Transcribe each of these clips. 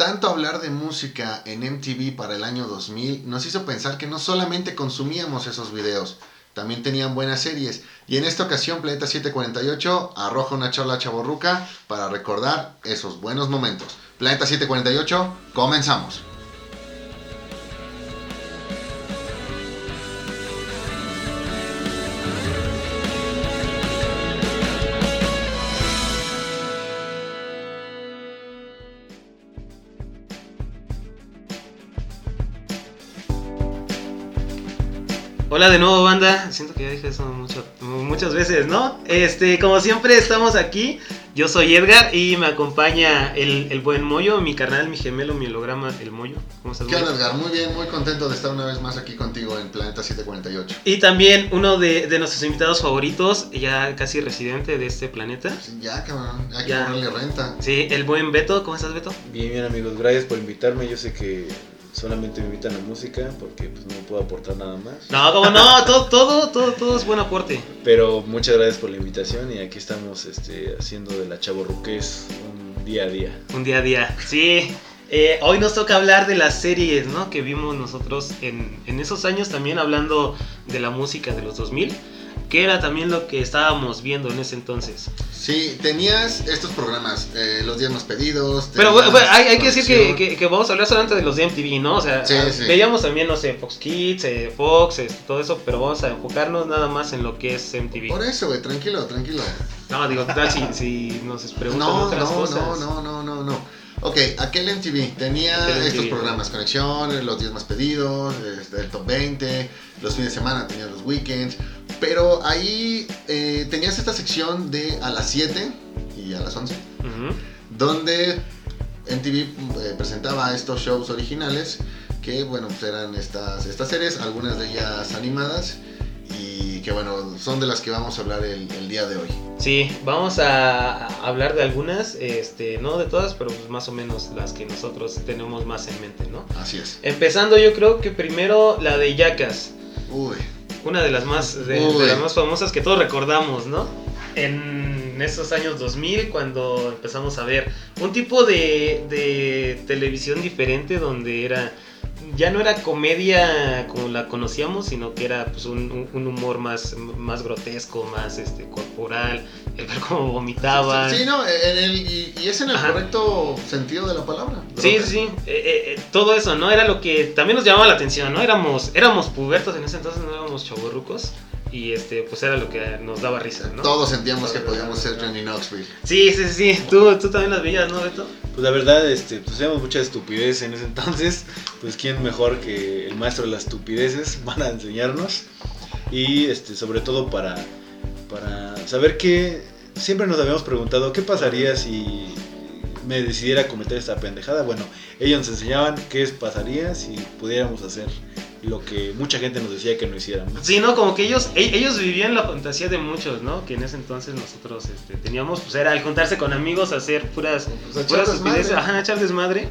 Tanto hablar de música en MTV para el año 2000 nos hizo pensar que no solamente consumíamos esos videos, también tenían buenas series. Y en esta ocasión Planeta 748 arroja una charla chaborruca para recordar esos buenos momentos. Planeta 748, comenzamos. Hola de nuevo, banda. Siento que ya dije eso muchas veces, ¿no? Este, como siempre, estamos aquí. Yo soy Edgar y me acompaña el, buen Moyo, mi carnal, mi gemelo, mi holograma, el Moyo. ¿Cómo estás, ¿Qué onda, Edgar? Muy bien, muy contento de estar una vez más aquí contigo en Planeta 748. Y también uno de, nuestros invitados favoritos, ya casi residente de este planeta. ya, cabrón, hay que ponerle renta. Sí, el buen Beto. ¿Cómo estás, Beto? Bien, bien, amigos. Gracias por invitarme. Yo sé que solamente me invitan a música porque pues no puedo aportar nada más. No, como no, todo, todo, todo, todo es buen aporte. Pero muchas gracias por la invitación y aquí estamos este, haciendo de la Chaborruqués un día a día. Un día a día, sí. Eh, hoy nos toca hablar de las series, ¿no? Que vimos nosotros en, en esos años también hablando de la música de los 2000 que era también lo que estábamos viendo en ese entonces. Sí, tenías estos programas, eh, los días más pedidos. Pero bueno, hay, que decir que, que, vamos a hablar solamente de los de MTV, ¿no? O sea, veíamos también, no sé, Fox Kids, eh, Fox, este, todo eso, pero vamos a enfocarnos nada más en lo que es MTV. Por eso, güey, tranquilo, tranquilo. No, digo, tal si, si nos preguntan no, otras no, cosas. No, no, no, no, no. Ok, aquel MTV tenía estos programas, Conexión, los días más pedidos, este, el top 20, los fines de semana tenía los weekends, pero ahí eh, tenías esta sección de a las 7 y a las 11, donde MTV eh, presentaba estos shows originales que, bueno, pues eran estas, estas series, algunas de ellas animadas y que bueno, son de las que vamos a hablar el, día de hoy. Sí, vamos a hablar de algunas, este, no de todas, pero pues más o menos las que nosotros tenemos más en mente, ¿no? Así es. Empezando yo creo que primero la de Yacas. Uy. Una de las más, de, las más famosas que todos recordamos, ¿no? En esos años 2000, cuando empezamos a ver un tipo de, de televisión diferente donde era ya no era comedia como la conocíamos, sino que era pues, un, humor más, más grotesco, más este corporal, el ver cómo vomitaban. Sí, no, en el, y, es en el correcto sentido de la palabra. Sí, sí, eh, eh, eh, todo eso, ¿no? Era lo que también nos llamaba la atención, ¿no? Éramos, éramos pubertos en ese entonces, no éramos chavorrucos y este pues era lo que nos daba risa, ¿no? Todos sentíamos que podíamos ser Johnny Knoxville. Sí, sí, sí, ¿Tú, tú también las veías, ¿no, Beto? Pues la verdad, este, pues hacíamos mucha estupidez en ese entonces, pues quién mejor que el maestro de las estupideces van a enseñarnos y este sobre todo para para saber que siempre nos habíamos preguntado qué pasaría si me decidiera cometer esta pendejada. Bueno, ellos nos enseñaban qué pasaría si pudiéramos hacer lo que mucha gente nos decía que no hiciéramos. Sí, no, como que ellos e-, ellos vivían la fantasía de muchos, ¿no? Que en ese entonces nosotros este, teníamos, pues era al juntarse con amigos, hacer puras, pues, puras estupideces, ajá, echar desmadre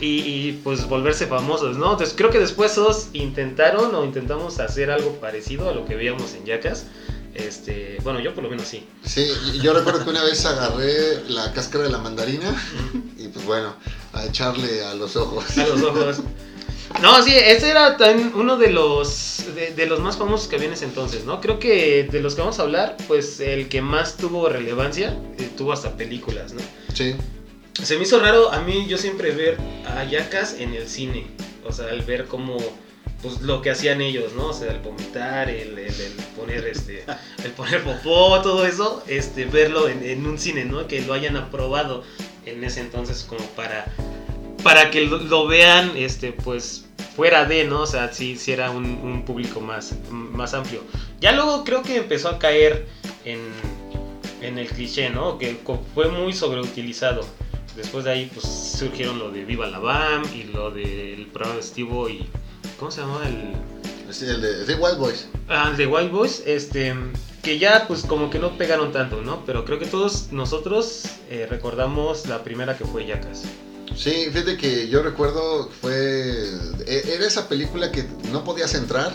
y, y, pues volverse famosos, ¿no? Entonces creo que después todos intentaron o intentamos hacer algo parecido a lo que veíamos en Yacas. Este, bueno, yo por lo menos sí. Sí, yo recuerdo que una vez agarré la cáscara de la mandarina y pues bueno, a echarle a los ojos. A los ojos. No, sí, ese era también uno de los, de, los más famosos que había en ese entonces, ¿no? Creo que de los que vamos a hablar, pues el que más tuvo relevancia, eh, tuvo hasta películas, ¿no? Sí. Se me hizo raro a mí yo siempre ver a Yacas en el cine, o sea, al ver cómo pues lo que hacían ellos, ¿no? O sea, el vomitar, el, el, poner este, el poner popó, todo eso, este, verlo en, en, un cine, ¿no? Que lo hayan aprobado en ese entonces como para para que lo, vean, este, pues, fuera de, ¿no? O sea, si, si era un, público más, más amplio. Ya luego creo que empezó a caer en, en el cliché, ¿no? Que fue muy sobreutilizado. Después de ahí, pues, surgieron lo de Viva la Bam y lo del programa de Steve y... ¿Cómo se llamaba el...? el de The Wild Boys. Ah, el de Wild Boys, este que ya pues como que no pegaron tanto, ¿no? Pero creo que todos nosotros eh, recordamos la primera que fue Yacas. Sí, fíjate que yo recuerdo fue e, era esa película que no podías entrar.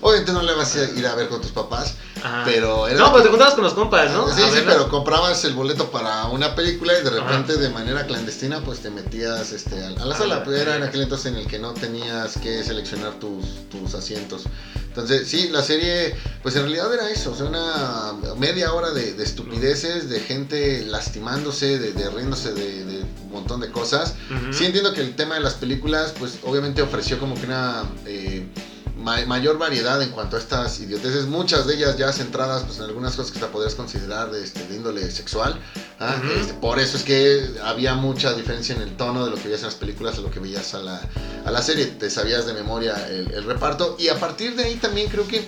Obviamente no le vas a ir a ver con tus papás, Pero era no, pero te juntabas con los compas, ¿no? Sí, sí, pero comprabas el boleto para una película y de repente de manera clandestina pues te metías este, a, la sala. Pues era en aquel entonces en el que no tenías que seleccionar tus, tus asientos. Entonces, sí, la serie, pues en realidad era eso, o sea, una media hora de, estupideces, de gente lastimándose, de, riéndose de, un montón de cosas. Sí entiendo que el tema de las películas, pues obviamente ofreció como que una... Eh, mayor variedad en cuanto a estas idioteces, muchas de ellas ya centradas pues, en algunas cosas que te podrías considerar de, este, de índole sexual. ¿ah? Este, por eso es que había mucha diferencia en el tono de lo que veías en las películas a lo que veías a la, a la serie. Te sabías de memoria el, reparto y a partir de ahí también creo que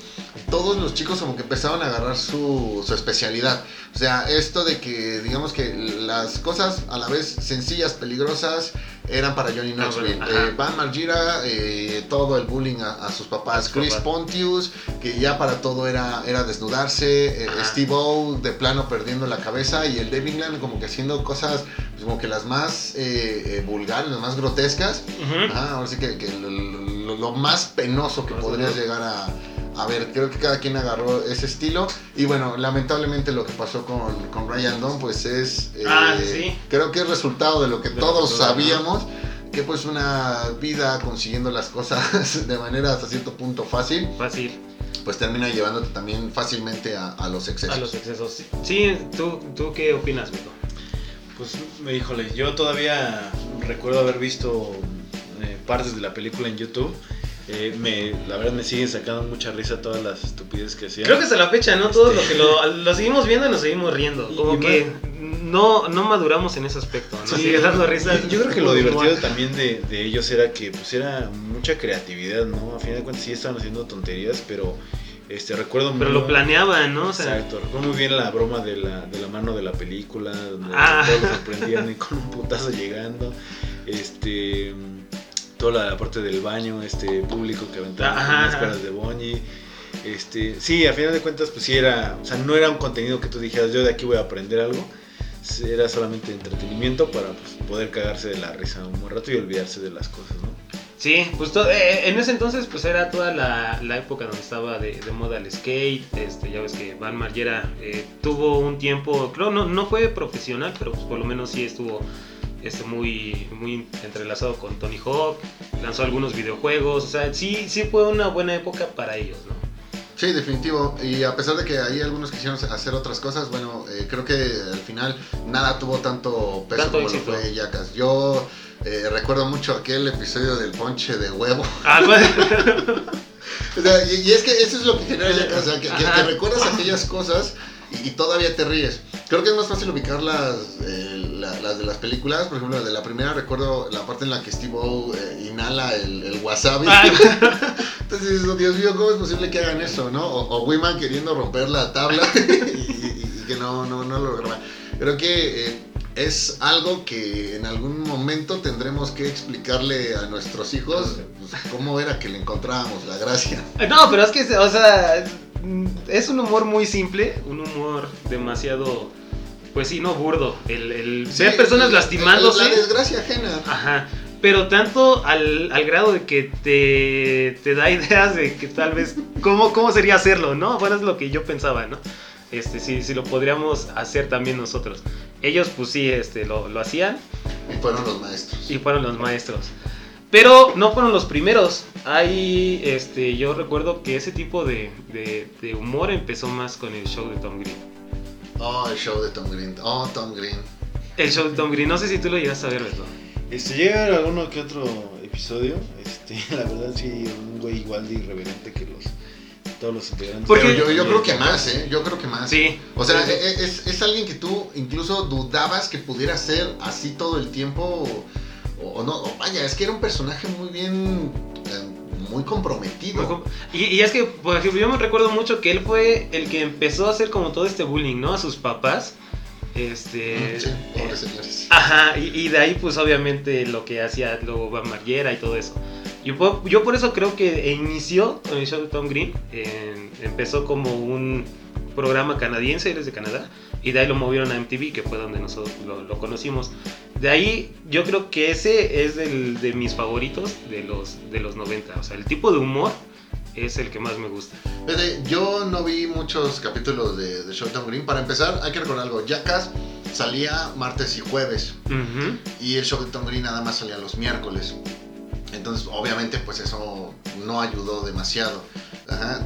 todos los chicos como que empezaron a agarrar su, su especialidad. O sea, esto de que digamos que las cosas a la vez sencillas, peligrosas, eran para Johnny Knoxville. Eh, Van Margira, eh, todo el bullying a, sus papás. Chris Pontius, que ya para todo era, era desnudarse. Eh, Steve O de plano perdiendo la cabeza. Y el David England como que haciendo cosas pues, como que las más vulgares, las más grotescas. ahora sí que, lo, más penoso que podrías llegar a a ver, creo que cada quien agarró ese estilo. Y bueno, lamentablemente lo que pasó con, con Ryan Dunn, pues es. ah, eh, sí. Creo que es resultado de lo que todos sabíamos. Que pues una vida consiguiendo las cosas de manera hasta cierto punto fácil. Fácil. Pues termina llevándote también fácilmente a, los excesos. A los excesos. Sí, ¿tú, tú qué opinas, Beto? Pues, híjole, yo todavía recuerdo haber visto eh, partes de la película en YouTube eh, me, la verdad me siguen sacando mucha risa todas las estupideces que hacían. Creo que hasta la fecha, ¿no? Todo lo que lo, seguimos viendo y nos seguimos riendo. Como que no, no maduramos en ese aspecto, ¿no? sigue dando risa. Yo, creo que lo divertido también de, de, ellos era que pues era mucha creatividad, ¿no? A fin de cuentas sí estaban haciendo tonterías, pero este recuerdo Pero lo planeaban, ¿no? exacto, recuerdo muy bien la broma de la, de la mano de la película, donde ah. todos los sorprendían con un putazo llegando. Este toda la parte del baño este público que aventaba en las escuelas de Bonnie. Este, sí, a final de cuentas, pues sí era, o sea, no era un contenido que tú dijeras, yo de aquí voy a aprender algo. Era solamente entretenimiento para pues, poder cagarse de la risa un buen rato y olvidarse de las cosas, ¿no? Sí, pues eh, en ese entonces pues era toda la, la época donde estaba de, de, moda el skate, este, ya ves que Van Margera eh, tuvo un tiempo, creo no, no fue profesional, pero pues por lo menos sí estuvo este, muy, muy entrelazado con Tony Hawk, lanzó algunos videojuegos, o sea, sí, sí fue una buena época para ellos, ¿no? Sí, definitivo. Y a pesar de que ahí algunos quisieron hacer otras cosas, bueno, eh, creo que al final nada tuvo tanto peso como lo fue Yacas. Yo eh, recuerdo mucho aquel episodio del ponche de huevo. Ah, o sea, y, es que eso es lo que genera Yacas, o sea, que, recuerdas aquellas cosas y, todavía te ríes. Creo que es más fácil ubicar las, eh, las de las películas. Por ejemplo, la de la primera recuerdo la parte en la que Steve O eh, inhala el, wasabi. Ah. Entonces, Dios mío, ¿cómo es posible que hagan eso, no? O, o Wiman queriendo romper la tabla y, que no, no, no lo lograban. Creo que eh, es algo que en algún momento tendremos que explicarle a nuestros hijos pues, cómo era que le encontrábamos la gracia. No, pero es que, o sea, es un humor muy simple, un humor demasiado pues sí, no burdo. El, el ver personas lastimándose. La desgracia ajena. Ajá. Pero tanto al, grado de que te, te, da ideas de que tal vez, ¿cómo, ¿cómo sería hacerlo? ¿No? Bueno, es lo que yo pensaba, ¿no? Este, sí, sí lo podríamos hacer también nosotros. Ellos, pues sí, este, lo, lo hacían. Y fueron los maestros. Y fueron los maestros. Pero no fueron los primeros. Hay, este, yo recuerdo que ese tipo de, de, de humor empezó más con el show de Tom Green. Oh, el show de Tom Green. Oh, Tom Green. El show de Tom Green. No sé si tú lo llegas a ver, Beto. Este, llega a ver alguno que otro episodio. Este, la verdad, sí, un güey igual de irreverente que los todos los integrantes. Porque yo, yo creo que más, ¿eh? Yo creo que más. Sí. O sea, es, es, alguien que tú incluso dudabas que pudiera ser así todo el tiempo. O, no, vaya, es que era un personaje muy bien muy comprometido. y, es que, por ejemplo, yo me recuerdo mucho que él fue el que empezó a hacer como todo este bullying, ¿no? A sus papás. Este. Sí, eh, Ajá, y, de ahí, pues obviamente lo que hacía luego Van Marguera y todo eso. Yo, yo por eso creo que inició de Tom Green. empezó como un programa canadiense, él es de Canadá y de ahí lo movieron a MTV, que fue donde nosotros lo, conocimos. De ahí yo creo que ese es el de mis favoritos de los, de los 90. O sea, el tipo de humor es el que más me gusta. Yo no vi muchos capítulos de, de Showtime Green. Para empezar, hay que recordar algo. Jackass salía martes y jueves. Y el show de Tom Green nada más salía los miércoles. Entonces, obviamente, pues eso no ayudó demasiado.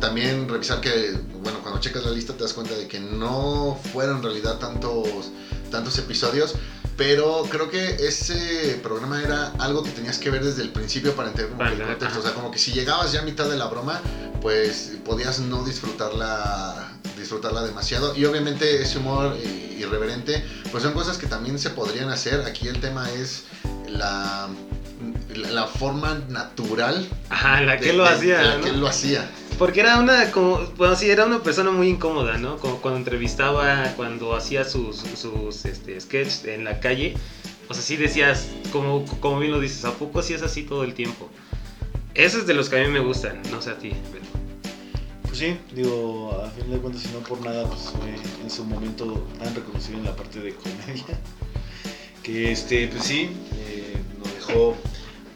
También revisar que, bueno, cuando checas la lista te das cuenta de que no fueron en realidad tantos, tantos episodios. Pero creo que ese programa era algo que tenías que ver desde el principio para entender el contexto. O sea, como que si llegabas ya a mitad de la broma, pues podías no disfrutarla, disfrutarla demasiado. Y obviamente ese humor irreverente, pues son cosas que también se podrían hacer. Aquí el tema es la, la forma natural. Ajá, la que lo hacía. La que lo hacía. Porque era una, como, bueno, sí, era una persona muy incómoda, ¿no? Como cuando entrevistaba, cuando hacía sus, sus este, sketches en la calle. O sea, sí decías, como, como bien lo dices, ¿a poco sí es así todo el tiempo? Ese es de los que a mí me gustan, no sé a ti. Pues sí, digo, a fin de cuentas, si no por nada, pues en su momento tan reconocido en la parte de comedia. Que este, pues sí, eh, nos dejó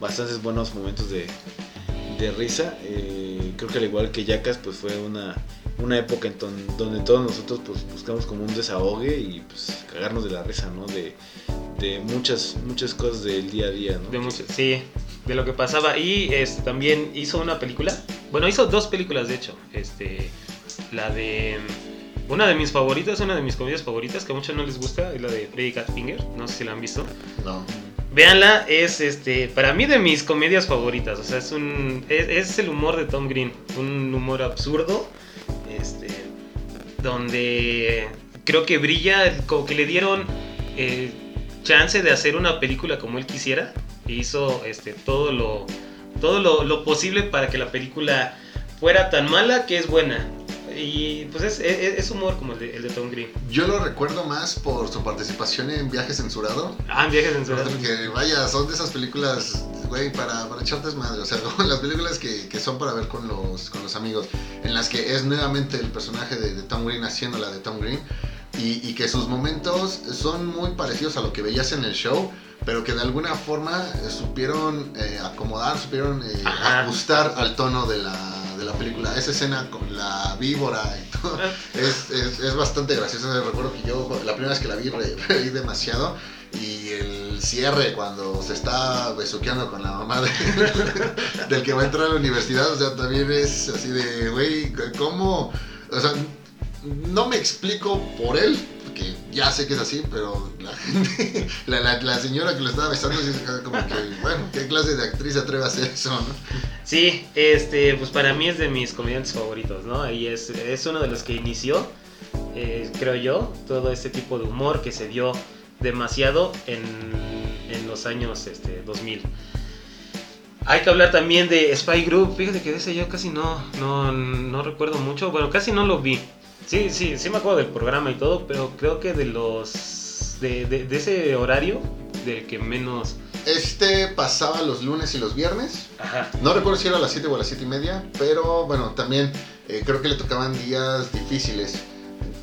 bastantes buenos momentos de, de risa. Eh, creo que al igual que Yacas, pues fue una, una época en donde todos nosotros pues buscamos como un desahogue y pues cagarnos de la risa, ¿no? De, de muchas, muchas cosas del día a día, ¿no? De muchas, sí, de lo que pasaba. Y este, también hizo una película, bueno, hizo dos películas de hecho. Este, la de... Una de mis favoritas, una de mis comedias favoritas que a muchos no les gusta, es la de Freddy Finger no sé si la han visto. No. Véanla, es este, para mí de mis comedias favoritas. O sea, es un. Es, el humor de Tom Green. Un humor absurdo. Este. Donde creo que brilla. Como que le dieron eh, chance de hacer una película como él quisiera. E hizo este, todo lo. Todo lo, lo posible para que la película fuera tan mala que es buena. Y pues es, humor como el de, el de, Tom Green. Yo lo recuerdo más por su participación en Viaje Censurado. Ah, en Viaje Censurado. Que vaya, son de esas películas, güey, para, para echarte madre. O sea, las películas que, que, son para ver con los, con los amigos. En las que es nuevamente el personaje de, Tom Green haciendo la de Tom Green. Y, y, que sus momentos son muy parecidos a lo que veías en el show, pero que de alguna forma supieron eh, acomodar, supieron eh, ajustar al tono de de la película. Esa escena con la víbora y todo es, es, bastante graciosa. Recuerdo que yo la primera vez que la vi reí demasiado y el cierre cuando se está besuqueando con la mamá del que va a entrar a la universidad, o sea, también es así de, güey, ¿cómo? O sea, no me explico por él, que ya sé que es así, pero la gente, la, señora que lo estaba besando, como que, bueno, ¿qué clase de actriz atreve a hacer eso, no? Sí, este, pues para mí es de mis comediantes favoritos, ¿no? Y es, es uno de los que inició, eh, creo yo, todo este tipo de humor que se dio demasiado en, en los años este, 2000. Hay que hablar también de Spy Group. Fíjate que de ese yo casi no, no, no recuerdo mucho. Bueno, casi no lo vi. Sí, sí, sí me acuerdo del programa y todo, pero creo que de los. de, de, ese horario, del que menos. Este pasaba los lunes y los viernes. Ajá. No recuerdo si era a las 7 o a las 7 y media, pero bueno, también eh, creo que le tocaban días difíciles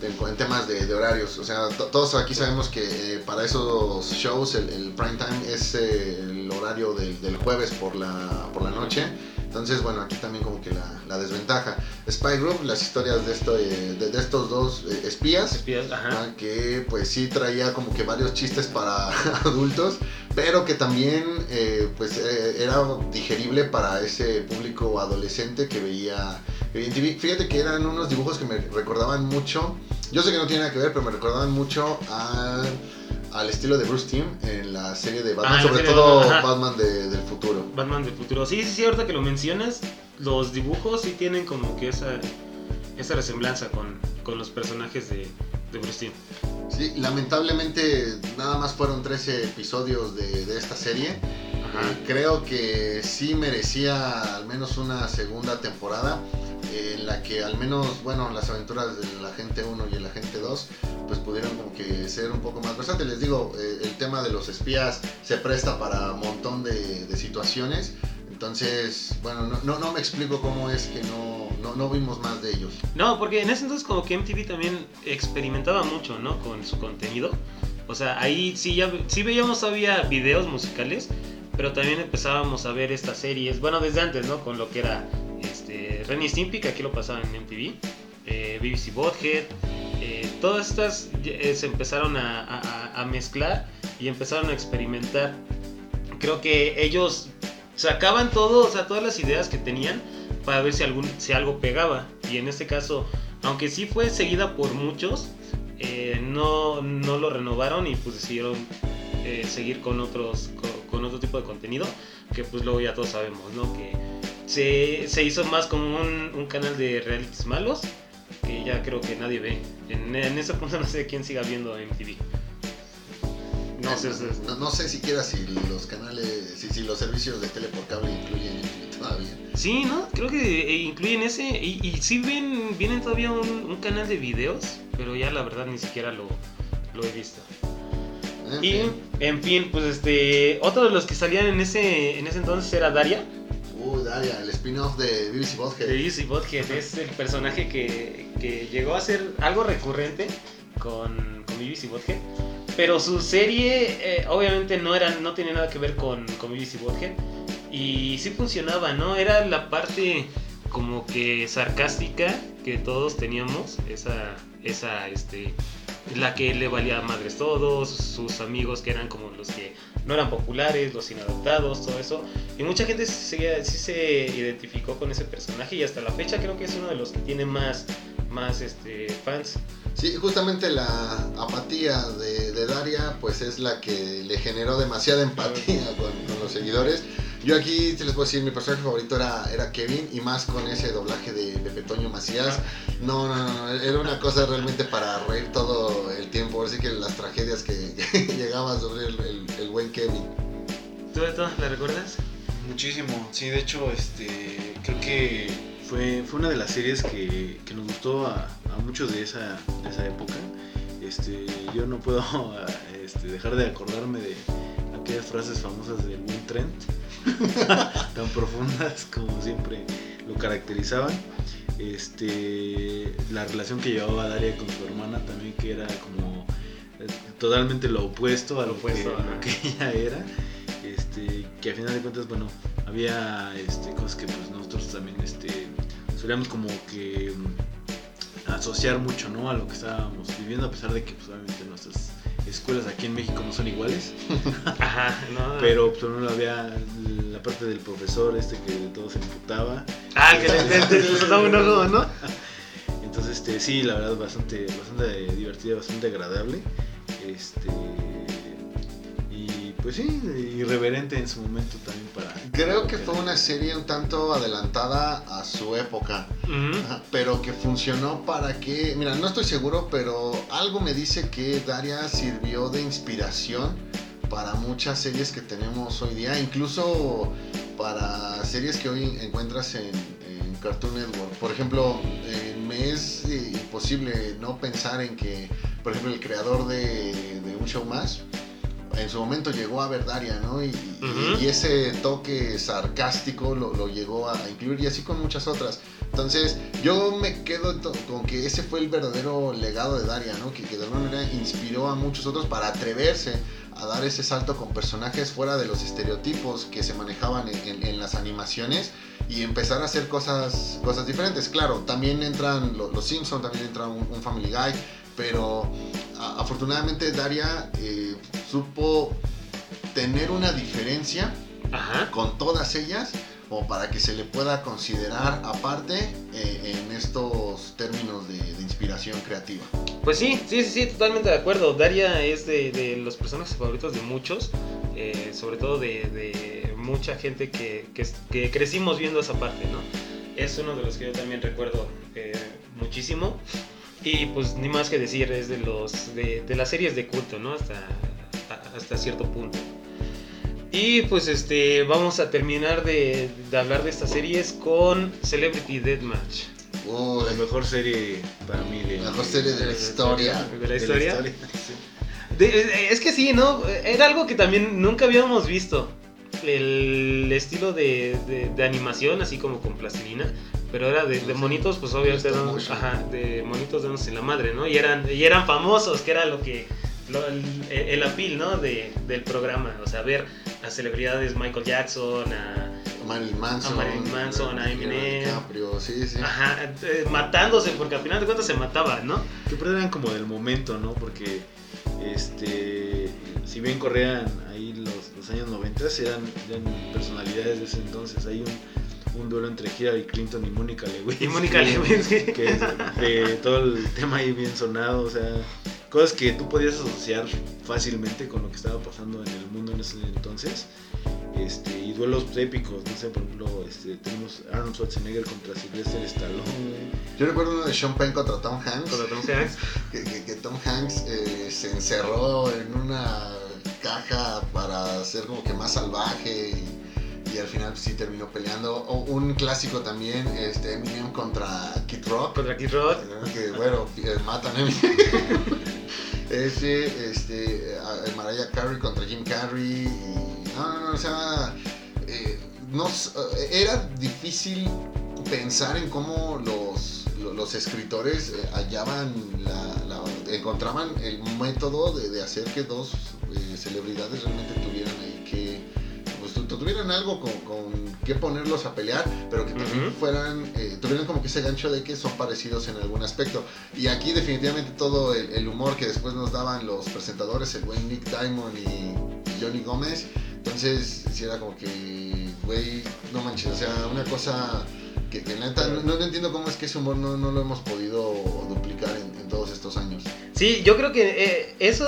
en, temas de, horarios. O sea, todos aquí sabemos que eh, para esos shows el, el prime time es eh, el horario del, del, jueves por la, por la noche. Entonces, bueno, aquí también como que la, desventaja. Spy Group, las historias de, esto, eh, de, estos dos eh, espías, espías ajá. que pues sí traía como que varios chistes para adultos, pero que también eh, pues era digerible para ese público adolescente que veía, Fíjate que eran unos dibujos que me recordaban mucho, yo sé que no tiene nada que ver, pero me recordaban mucho a al estilo de Bruce Timm en la serie de Batman, ah, sobre todo Batman del futuro. Batman del futuro. Sí, sí, sí, ahorita que lo mencionas, los dibujos sí tienen como que esa, esa resemblanza con, con los personajes de, de Bruce Timm. Sí, lamentablemente nada más fueron 13 episodios de, de esta serie. Eh, creo que sí merecía al menos una segunda temporada en la que al menos, bueno, las aventuras del agente 1 y el agente 2 pues pudieron como que ser un poco más versátiles. Les digo, eh, el tema de los espías se presta para un montón de, situaciones. Entonces, bueno, no, no, me explico cómo es que no, no, no, vimos más de ellos. No, porque en ese entonces como que MTV también experimentaba mucho, ¿no? Con su contenido. O sea, ahí sí, ya, sí veíamos todavía videos musicales, pero también empezábamos a ver estas series, bueno, desde antes, ¿no? Con lo que era este, Renny Stimpy, que aquí lo pasaban en MTV, eh, BBC Bothead, eh, todas estas eh, se empezaron a, mezclar y empezaron a experimentar. Creo que ellos sacaban todo, o sea, todas las ideas que tenían para ver si, algún, si algo pegaba. Y en este caso, aunque sí fue seguida por muchos, no, no lo renovaron y pues decidieron seguir con otros con otro tipo de contenido que pues luego ya todos sabemos, ¿no? Que se, se hizo más como un, un canal de realities malos que ya creo que nadie ve. En, en ese punto no sé quién siga viendo MTV. No, sé, no, no sé siquiera si los canales, si, si los servicios de tele por cable incluyen MTV todavía. Sí, ¿no? Creo que eh, incluyen ese. Y, y sí ven, vienen todavía un, un canal de videos, pero ya la verdad ni siquiera lo, lo he visto. En Y, fin. en fin, pues este. Otro de los que salían en ese, en ese entonces era Daria. Uh, Daria, el spin-off de BBC Bothead. De. Es el personaje que, que llegó a ser algo recurrente con, con BBC Bothead. Pero su serie, eh, obviamente, no, era, no tenía nada que ver con, con BBC Bothead. Y sí funcionaba, ¿no? Era la parte como que sarcástica que todos teníamos. Esa, esa, este. La que le valía madres todos, sus amigos que eran como los que no eran populares, los inadaptados, todo eso. Y mucha gente se, sí se identificó con ese personaje y hasta la fecha creo que es uno de los que tiene más, más este, fans. Sí, justamente la apatía de, Daria, pues es la que le generó demasiada empatía con los seguidores. Yo aquí, te les puedo decir, mi personaje favorito era, era Kevin, y más con ese doblaje de Pepe Toño Macías. No, no, no, era una cosa realmente para reír todo el tiempo. Así que las tragedias que, que llegaban sobre el, el- el buen Kevin. ¿Tú, tú la recuerdas? Muchísimo, sí, de hecho, este, creo que fue, fue una de las series que, que nos gustó a, a muchos de esa, de esa época. Este, yo no puedo este, dejar de acordarme de aquellas frases famosas de Will Trent, tan profundas como siempre lo caracterizaban. Este, la relación que llevaba Daria con su hermana también, que era como eh, totalmente lo opuesto a Lo opuesto, que, ajá. lo que ella era este, que a final de cuentas, bueno, había este, cosas que pues nosotros también este, solíamos como que mm, asociar mucho, ¿no? A lo que estábamos viviendo, a pesar de que pues obviamente nuestras escuelas aquí en México no son iguales, Ajá, no. pero pues no había la parte del profesor este que de todo se imputaba. Ah, que le, soltaba un ojo, ¿no? Entonces, este, sí, la verdad, bastante, bastante divertida, bastante agradable. Este, y pues sí, irreverente en su momento también. Creo que fue una serie un tanto adelantada a su época. Ujú. Ajá, pero que funcionó para que, mira, no estoy seguro, pero algo me dice que Daria sirvió de inspiración para muchas series que tenemos hoy día, incluso para series que hoy encuentras en, en Cartoon Network. Por ejemplo, eh, me es eh, imposible no pensar en que, por ejemplo, el creador de, de Un Show Más, en su momento llegó a ver Daria, ¿no? Y, Ujú. y ese toque sarcástico lo, lo llegó a incluir y así con muchas otras. Entonces, yo me quedo con que ese fue el verdadero legado de Daria, ¿no? Que, que de alguna manera inspiró a muchos otros para atreverse a dar ese salto con personajes fuera de los estereotipos que se manejaban en, en- en las animaciones y empezar a hacer cosas, cosas diferentes. Claro, también entran lo- los Simpsons, también entra un, un Family Guy, pero a- afortunadamente Daria eh, supo tener una diferencia Ajá. con todas ellas como para que se le pueda considerar aparte eh, en estos términos de, de inspiración creativa. Pues sí, sí, sí, sí, totalmente de acuerdo. Daria es de, de los personajes favoritos de muchos, eh, sobre todo de, de mucha gente que, que, que crecimos viendo esa parte, ¿no? Es uno de los que yo también recuerdo eh, muchísimo. Y pues ni más que decir, es de los de, de las series de culto, ¿no? Hasta, hasta cierto punto. Y pues este vamos a terminar de, de hablar de estas series con Celebrity Deathmatch. Uy, La mejor serie para mí de... la mejor serie de la historia. ¿De la historia? De- es que sí, ¿no? Era algo que también nunca habíamos visto. El estilo de, de- de animación, así como con plastilina. Pero era de, de monitos, pues obviamente eran, ajá, de monitos dándose en la madre, ¿no? Y eran, y eran famosos, que era lo que. lo- el, el appeal, ¿no? De, del programa. O sea, ver a celebridades Michael Jackson, a Marilyn Manson. A Marilyn Manson, a Eminem. DiCaprio, sí, sí. Ajá, eh, matándose, porque al final de cuentas se mataban, ¿no? Que pero eran como del momento, ¿no? Porque, este, si bien corrían ahí los, los años 90, eran, eran personalidades de ese entonces. Hay un, un duelo entre Hillary Clinton y Mónica Lewinsky. Y Mónica Lewinsky. Que es de todo el tema ahí bien sonado, o sea, cosas que tú podías asociar fácilmente con lo que estaba pasando en el mundo en ese entonces. Este, y duelos épicos, no sé, por ejemplo, este, tenemos Arnold Schwarzenegger contra Sylvester Stallone. Yo recuerdo uno de Sean Penn contra Tom Hanks. Contra Tom Hanks. Que, que- que Tom Hanks eh, se encerró en una caja para ser como que más salvaje y, y al final sí terminó peleando. O un clásico también, este, Eminem contra Kid Rock. Contra Kid Rock. Que bueno, eh, matan a Eminem. Ese, este, Mariah Carey contra Jim Carrey. Y, no, no, no, o sea, eh, no eh, era difícil pensar en cómo los, lo- los escritores eh, hallaban, la, la- encontraban el método de, de hacer que dos eh, celebridades realmente tuvieran ahí que, tuvieran algo con, con que ponerlos a pelear, pero que también Ujú. fueran, eh, tuvieran como que ese gancho de que son parecidos en algún aspecto. Y aquí definitivamente todo el, el humor que después nos daban los presentadores, el buen Nick Diamond y, y Johnny Gómez, entonces sí era como que, güey, no manches, o sea, una cosa que, que neta, no, no entiendo cómo es que ese humor no, no lo hemos podido duplicar en, en todos estos años. Sí, yo creo que eh, eso,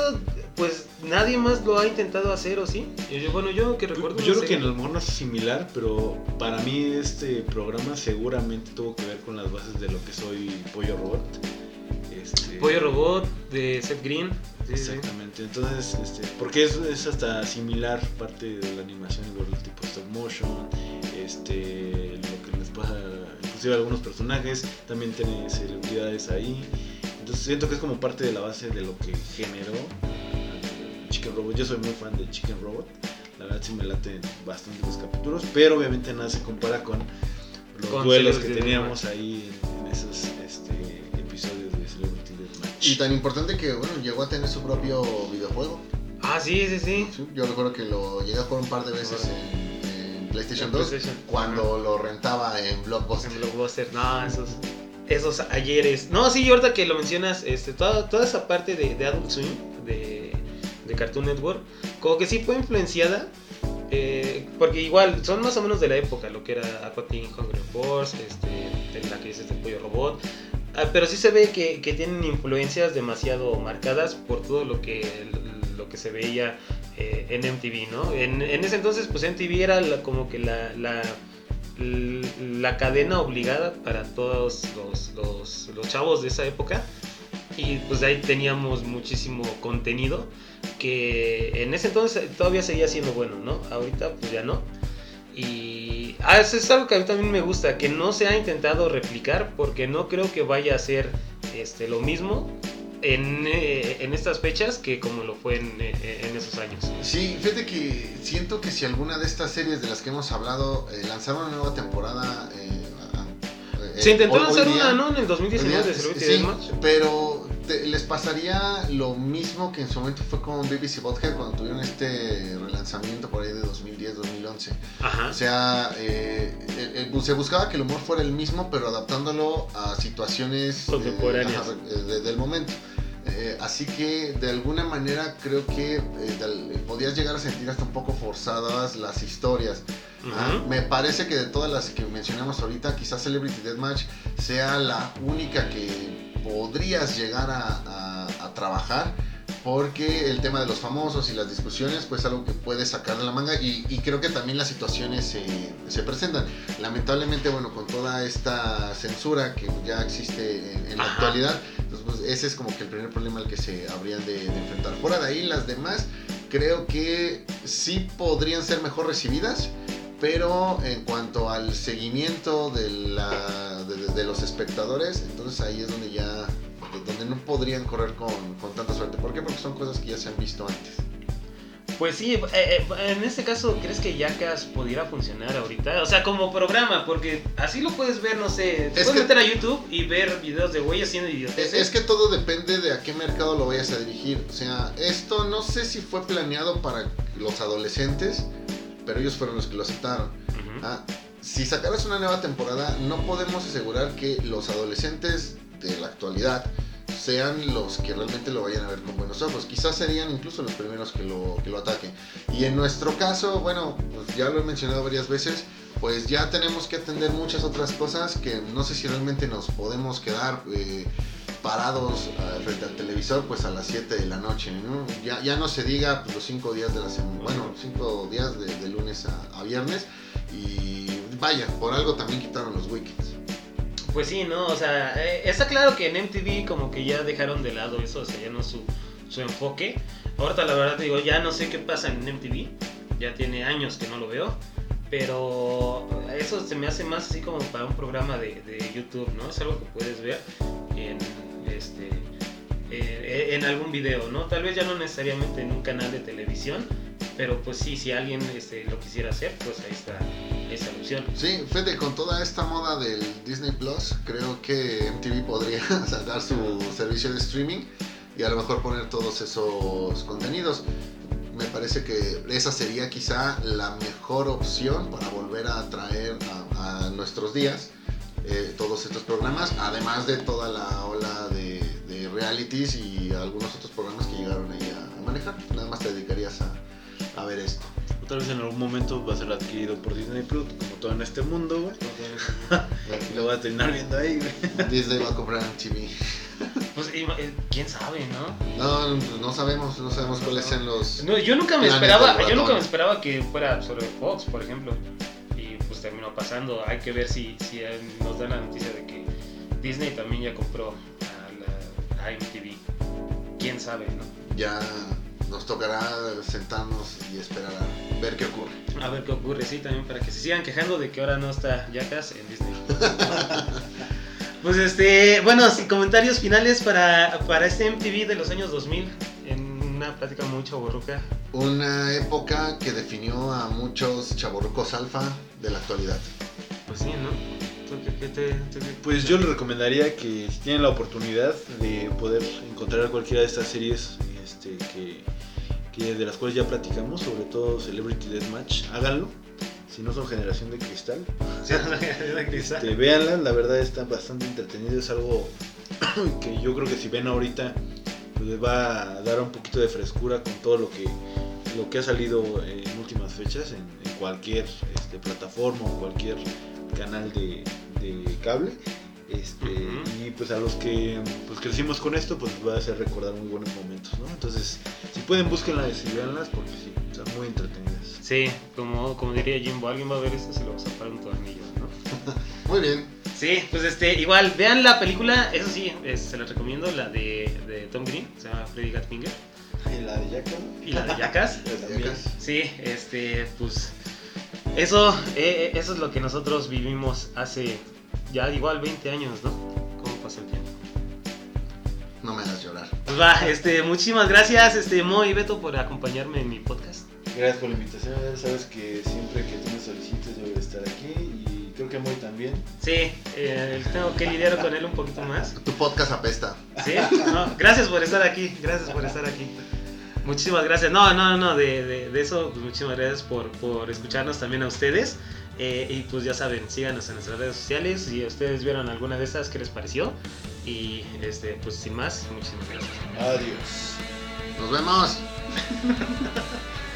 pues nadie más lo ha intentado hacer, ¿o sí? Yo- yo- bueno, yo que recuerdo. Yo no creo sé. que a lo mejor no es similar, pero para mí este programa seguramente tuvo que ver con las bases de lo que soy Pollo Robot. Este, Pollo Robot de Seth Green. Sí, sí. Exactamente, entonces, este, porque es, es hasta similar parte de la animación igual tipo stop motion, este, lo que les pasa, inclusive a algunos personajes, también tiene celebridades ahí, entonces siento que es como parte de la base de lo que generó Chicken Robot, yo soy muy fan de Chicken Robot, la verdad sí me laten bastante los capítulos, pero obviamente nada se compara con los Con duelos que teníamos ahí en, en esos este, episodios de Celebrity Deathmatch. Y tan importante que, bueno, llegó a tener su propio videojuego. Ah, sí, sí, sí. Sí, Yo recuerdo que lo llegué a jugar un par de veces en, en PlayStation En 2 PlayStation. cuando lo rentaba en Blockbuster. En Blockbuster, no, esos, esos ayeres. No, sí, ahorita que lo mencionas, este, toda, toda esa parte de, de Adult Swim, de, de Cartoon Network, como que sí fue influenciada, eh, porque igual son más o menos de la época, lo que era Aqua Teen Hunger Force, este, la que dices de Pollo Robot. Ah, pero sí se ve que, que tienen influencias demasiado marcadas por todo lo que, lo que se veía eh, en MTV, ¿no? En, en ese entonces, pues MTV era la- como que la, la, la cadena obligada para todos los, los, los chavos de esa época. Y pues ahí teníamos muchísimo contenido que en ese entonces todavía seguía siendo bueno, ¿no? Ahorita pues ya no. Y ah, eso es algo que a mí también me gusta, que no se ha intentado replicar porque no creo que vaya a ser este, lo mismo en, eh, en estas fechas que como lo fue en, eh, en esos años. Sí, fíjate que siento que si alguna de estas series de las que hemos hablado eh, lanzaron una nueva temporada. Eh, a- eh, Se intentó día- una, ¿no? En el 2019 hoy día, de Celebrity sí, pero te- les pasaría lo mismo que en su momento fue con BBC Bothead cuando tuvieron este relanzamiento por ahí de 2010-2011. Ajá. O sea, eh, el- el- se buscaba que el humor fuera el mismo, pero adaptándolo a situaciones eh, Contemporáneas. ajá, eh, de- del momento. Eh, así que de alguna manera creo que eh, del- podías llegar a sentir hasta un poco forzadas las historias. Ah, Ujú. Me parece que de todas las que mencionamos ahorita, quizás Celebrity Deathmatch sea la única que podrías llegar a, a- a trabajar. Porque el tema de los famosos y las discusiones, pues algo que puedes sacar de la manga y, y creo que también las situaciones se, se presentan. Lamentablemente, bueno, con toda esta censura que ya existe en, en la actualidad, ese es como que el primer problema al que se habrían de, enfrentar. Fuera de ahí, las demás creo que sí podrían ser mejor recibidas, pero en cuanto al seguimiento de, la, de los espectadores, entonces ahí es donde ya, donde no podrían correr con, con tanta suerte. ¿Por qué? Porque son cosas que ya se han visto antes. Pues sí, eh, eh, en este caso, ¿crees que Jackass pudiera funcionar ahorita? O sea, como programa, porque así lo puedes ver, no sé, te Es puedes que- meter a YouTube y ver videos de güey haciendo Es, idioteces. es que todo depende de a qué mercado lo vayas a dirigir. O sea, esto no sé si fue planeado para los adolescentes, pero ellos fueron los que lo aceptaron. Ah, si sacaras una nueva temporada, no podemos asegurar que los adolescentes de la actualidad sean los que realmente lo vayan a ver con buenos ojos. Quizás serían incluso los primeros que lo, que lo ataquen. Y en nuestro caso, bueno, pues ya lo he mencionado varias veces, pues ya tenemos que atender muchas otras cosas que no sé si realmente nos podemos quedar eh, parados eh, frente al televisor pues a las 7 de la noche. ¿no? Ya, ya no se diga pues, los 5 días de la semana, bueno, 5 días de, de lunes a, a viernes. Y vaya, por algo también quitaron los weekends. Pues sí, ¿no? O sea, eh, está claro que en MTV como que ya dejaron de lado eso, o sea, ya no su, su enfoque. Ahorita la verdad te digo, ya no sé qué pasa en MTV, ya tiene años que no lo veo, pero eso se me hace más así como para un programa de, de YouTube, ¿no? Es algo que puedes ver en, este, eh, en algún video, ¿no? Tal vez ya no necesariamente en un canal de televisión, pero pues sí, si alguien este, lo quisiera hacer, pues ahí está esa opción. Sí, Fede, con toda esta moda del Disney Plus, creo que MTV podría sacar su servicio de streaming y a lo mejor poner todos esos contenidos. Me parece que esa sería quizá la mejor opción para volver a traer a, a nuestros días eh, todos estos programas, además de toda la ola de, de, realities y algunos otros programas que llegaron ahí a, manejar. Nada más te dedicarías a, a ver esto. O tal vez en algún momento va a ser adquirido por Disney Plus, como todo en este mundo, güey. y lo va a terminar viendo ahí, güey. Disney va a comprar TV. Pues eh, quién sabe, ¿no? No, no sabemos, no sabemos cuáles sean los. No, yo nunca me esperaba, yo nunca me esperaba que fuera sobre Fox, por ejemplo. Y pues terminó pasando. Hay que ver si, si nos dan la noticia de que Disney también ya compró a, la, a MTV. Quién sabe, ¿no? Ya nos tocará sentarnos y esperar a ver qué ocurre. A ver qué ocurre, sí, también para que se sigan quejando de que ahora no está Jackass en Disney. pues este, bueno, comentarios finales para, para este MTV de los años 2000 en una plática muy chaborruca. Una época que definió a muchos chaborrucos alfa de la actualidad. Pues sí, ¿no? ¿Qué, qué te, te, pues yo les recomendaría que si tienen la oportunidad de poder encontrar cualquiera de estas series este, que, que de las cuales ya platicamos, sobre todo Celebrity Deathmatch, háganlo. Si no son generación de cristal, este, véanla, la verdad está bastante entretenido, es algo que yo creo que si ven ahorita pues les va a dar un poquito de frescura con todo lo que lo que ha salido en últimas fechas en, en cualquier este, plataforma o cualquier canal de, de cable. Este. Y pues a los que pues crecimos con esto, pues va a hacer recordar muy buenos momentos, ¿no? Entonces, pueden, búsquenlas y veanlas porque sí, están muy entretenidas. Sí, como, como diría Jimbo, alguien va a ver esto se lo va a zafar un tornillo, ¿no? Muy bien. Sí, pues este, igual, vean la película, eso sí, es- se la recomiendo, la de, de Tom Green, se llama Freddy Got Finger, ¿Y la de Yaka? y la de Jackass. También. Sí, este, pues eso, eh, eso es lo que nosotros vivimos hace ya igual 20 años, ¿no? Pues va, este, muchísimas gracias, este, Mo y Beto por acompañarme en mi podcast. Gracias por la invitación. Ya sabes que siempre que tú me solicites yo voy a estar aquí y creo que Moy también. Sí, eh, tengo que lidiar con él un poquito más. Tu podcast apesta. Sí, no, gracias por estar aquí, gracias por estar aquí. Muchísimas gracias. No, no, no, de, de, de eso, pues muchísimas gracias por, por escucharnos también a ustedes. Eh, y pues ya saben, síganos en nuestras redes sociales. Si ustedes vieron alguna de estas, ¿qué les pareció? Y este, pues sin más, muchísimas gracias. Adiós. Nos vemos.